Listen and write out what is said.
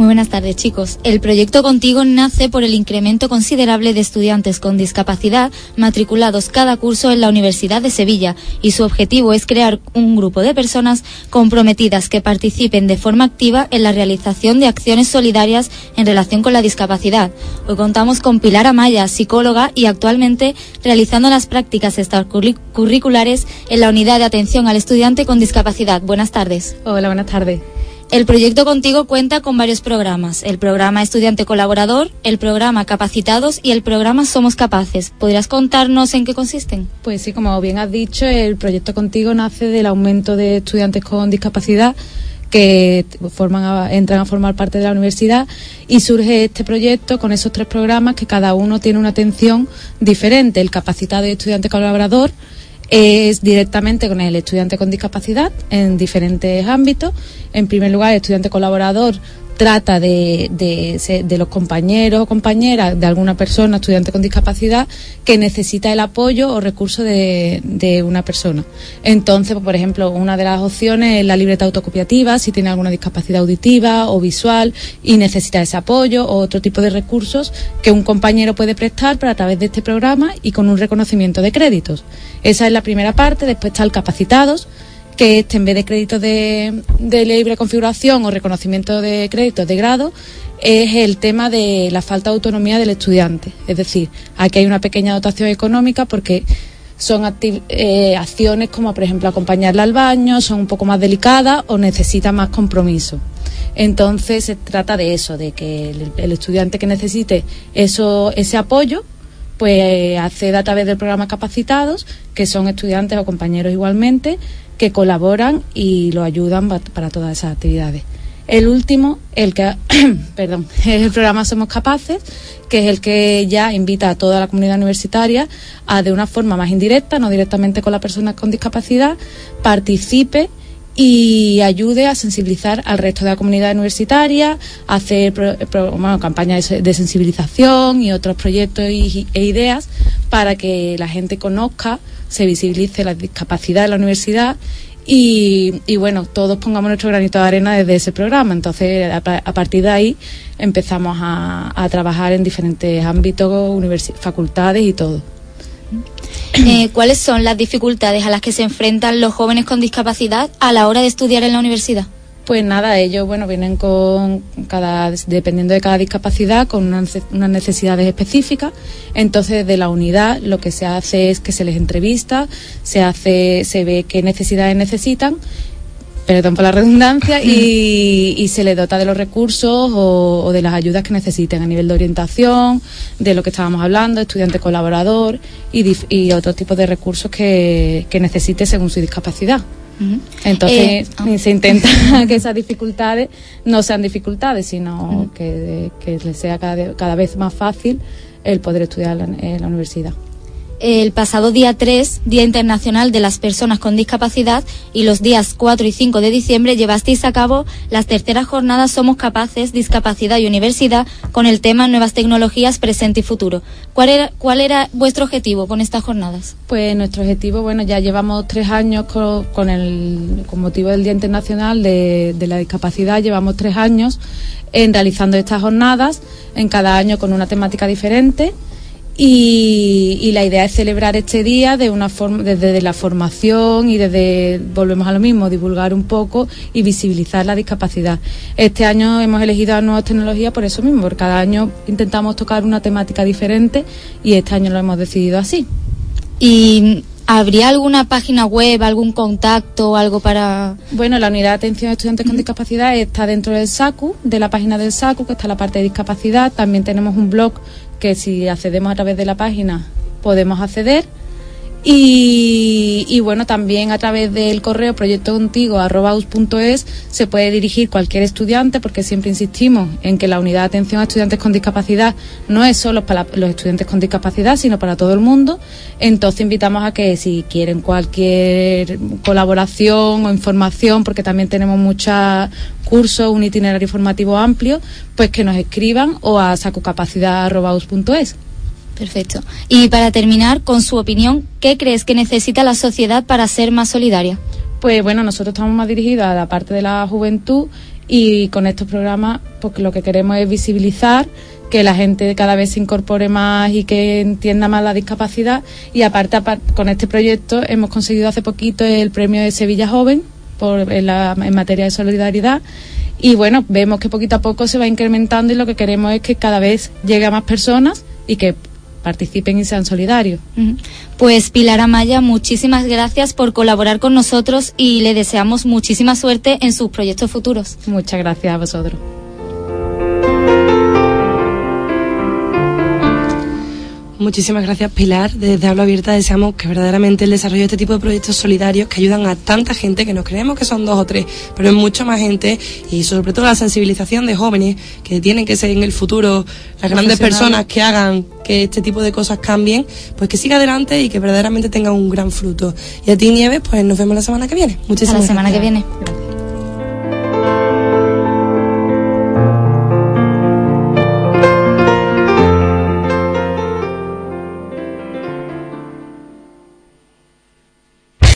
Muy buenas tardes, chicos. El proyecto Contigo nace por el incremento considerable de estudiantes con discapacidad matriculados cada curso en la Universidad de Sevilla y su objetivo es crear un grupo de personas comprometidas que participen de forma activa en la realización de acciones solidarias en relación con la discapacidad. Hoy contamos con Pilar Amaya, psicóloga y actualmente realizando las prácticas extracurriculares en la unidad de atención al estudiante con discapacidad. Buenas tardes. Hola, buenas tardes. El proyecto Contigo cuenta con varios programas, el programa Estudiante Colaborador, el programa Capacitados y el programa Somos Capaces. ¿Podrías contarnos en qué consisten? Pues sí, como bien has dicho, el proyecto Contigo nace del aumento de estudiantes con discapacidad que forman entran a formar parte de la universidad y surge este proyecto con esos tres programas que cada uno tiene una atención diferente, el capacitado y estudiante colaborador, es directamente con el estudiante con discapacidad en diferentes ámbitos. En primer lugar, el estudiante colaborador trata de, de, los compañeros o compañeras de alguna persona, estudiante con discapacidad, que necesita el apoyo o recurso de, de una persona. Entonces, pues, por ejemplo, una de las opciones es la libreta autocopiativa, si tiene alguna discapacidad auditiva o visual y necesita ese apoyo o otro tipo de recursos que un compañero puede prestar, pero a través de este programa y con un reconocimiento de créditos. Esa es la primera parte, después está capacitados que este, en vez de créditos de, libre configuración o reconocimiento de créditos de grado, es el tema de la falta de autonomía del estudiante. Es decir, aquí hay una pequeña dotación económica porque son eh, acciones como, por ejemplo, acompañarla al baño, son un poco más delicadas o necesita más compromiso. Entonces, se trata de eso, de que el, estudiante que necesite eso, ese apoyo, pues acceda a través del programa Capacitados, que son estudiantes o compañeros igualmente, que colaboran y lo ayudan para todas esas actividades. El último, el que, perdón, es el programa Somos Capaces, que es el que ya invita a toda la comunidad universitaria a, de una forma más indirecta, no directamente con la persona con discapacidad, participe y ayude a sensibilizar al resto de la comunidad universitaria, a hacer campañas de sensibilización y otros proyectos e ideas para que la gente conozca se visibilice la discapacidad de la universidad y, bueno, todos pongamos nuestro granito de arena desde ese programa. Entonces, a, partir de ahí empezamos a, trabajar en diferentes ámbitos, facultades y todo. Eh, ¿Cuáles son las dificultades a las que se enfrentan los jóvenes con discapacidad a la hora de estudiar en la universidad? Pues nada, ellos bueno vienen con cada dependiendo de cada discapacidad con unas, necesidades específicas. Entonces de la unidad lo que se hace es que se les entrevista, se hace, se ve qué necesidades necesitan perdón por la redundancia, y, se les dota de los recursos o, de las ayudas que necesiten a nivel de orientación, de lo que estábamos hablando, estudiante colaborador y, y otros tipos de recursos que necesite según su discapacidad. Entonces eh, se intenta que esas dificultades no sean dificultades, sino que, que les sea cada, cada, vez más fácil el poder estudiar en la universidad el pasado día 3, Día Internacional de las Personas con Discapacidad, y los días 4 y 5 de diciembre llevasteis a cabo las terceras jornadas Somos Capaces, Discapacidad y Universidad con el tema Nuevas Tecnologías, Presente y Futuro. ¿Cuál era, vuestro objetivo con estas jornadas? Pues nuestro objetivo, bueno, ya llevamos tres años con, el, con motivo del Día Internacional de, de la Discapacidad, llevamos tres años en realizando estas jornadas, en cada año con una temática diferente. Y, la idea es celebrar este día de una forma, desde la formación y desde, volvemos a lo mismo, divulgar un poco y visibilizar la discapacidad. Este año hemos elegido nuevas tecnologías por eso mismo, porque cada año intentamos tocar una temática diferente y este año lo hemos decidido así. ¿Y habría alguna página web, algún contacto, algo para...? Bueno, la unidad de atención a estudiantes con discapacidad está dentro del SACU, de la página del SACU, que está la parte de discapacidad. También tenemos un blog que si accedemos a través de la página podemos acceder. Y, bueno, también a través del correo proyectocontigo.es se puede dirigir cualquier estudiante, porque siempre insistimos en que la unidad de atención a estudiantes con discapacidad no es solo para los estudiantes con discapacidad, sino para todo el mundo. Entonces invitamos a que si quieren cualquier colaboración o información, porque también tenemos muchos cursos, un itinerario formativo amplio, pues que nos escriban o a sacocapacidad.es. Perfecto. Y para terminar, con su opinión, ¿qué crees que necesita la sociedad para ser más solidaria? Pues bueno, nosotros estamos más dirigidos a la parte de la juventud y con estos programas pues lo que queremos es visibilizar que la gente cada vez se incorpore más y que entienda más la discapacidad y aparte, con este proyecto hemos conseguido hace poquito el premio de Sevilla Joven por, en, en materia de solidaridad y bueno, vemos que poquito a poco se va incrementando y lo que queremos es que cada vez llegue a más personas y que participen y sean solidarios. Pues Pilar Amaya, muchísimas gracias por colaborar con nosotros y le deseamos muchísima suerte en sus proyectos futuros. Muchas gracias a vosotros. Muchísimas gracias, Pilar. Desde Hablo Abierta deseamos que verdaderamente el desarrollo de este tipo de proyectos solidarios que ayudan a tanta gente, que nos creemos que son dos o tres, pero es mucha más gente, y sobre todo la sensibilización de jóvenes que tienen que ser en el futuro las grandes personas que hagan que este tipo de cosas cambien, pues que siga adelante y que verdaderamente tenga un gran fruto. Y a ti, Nieves, pues nos vemos la semana que viene. Muchísimas la semana que viene.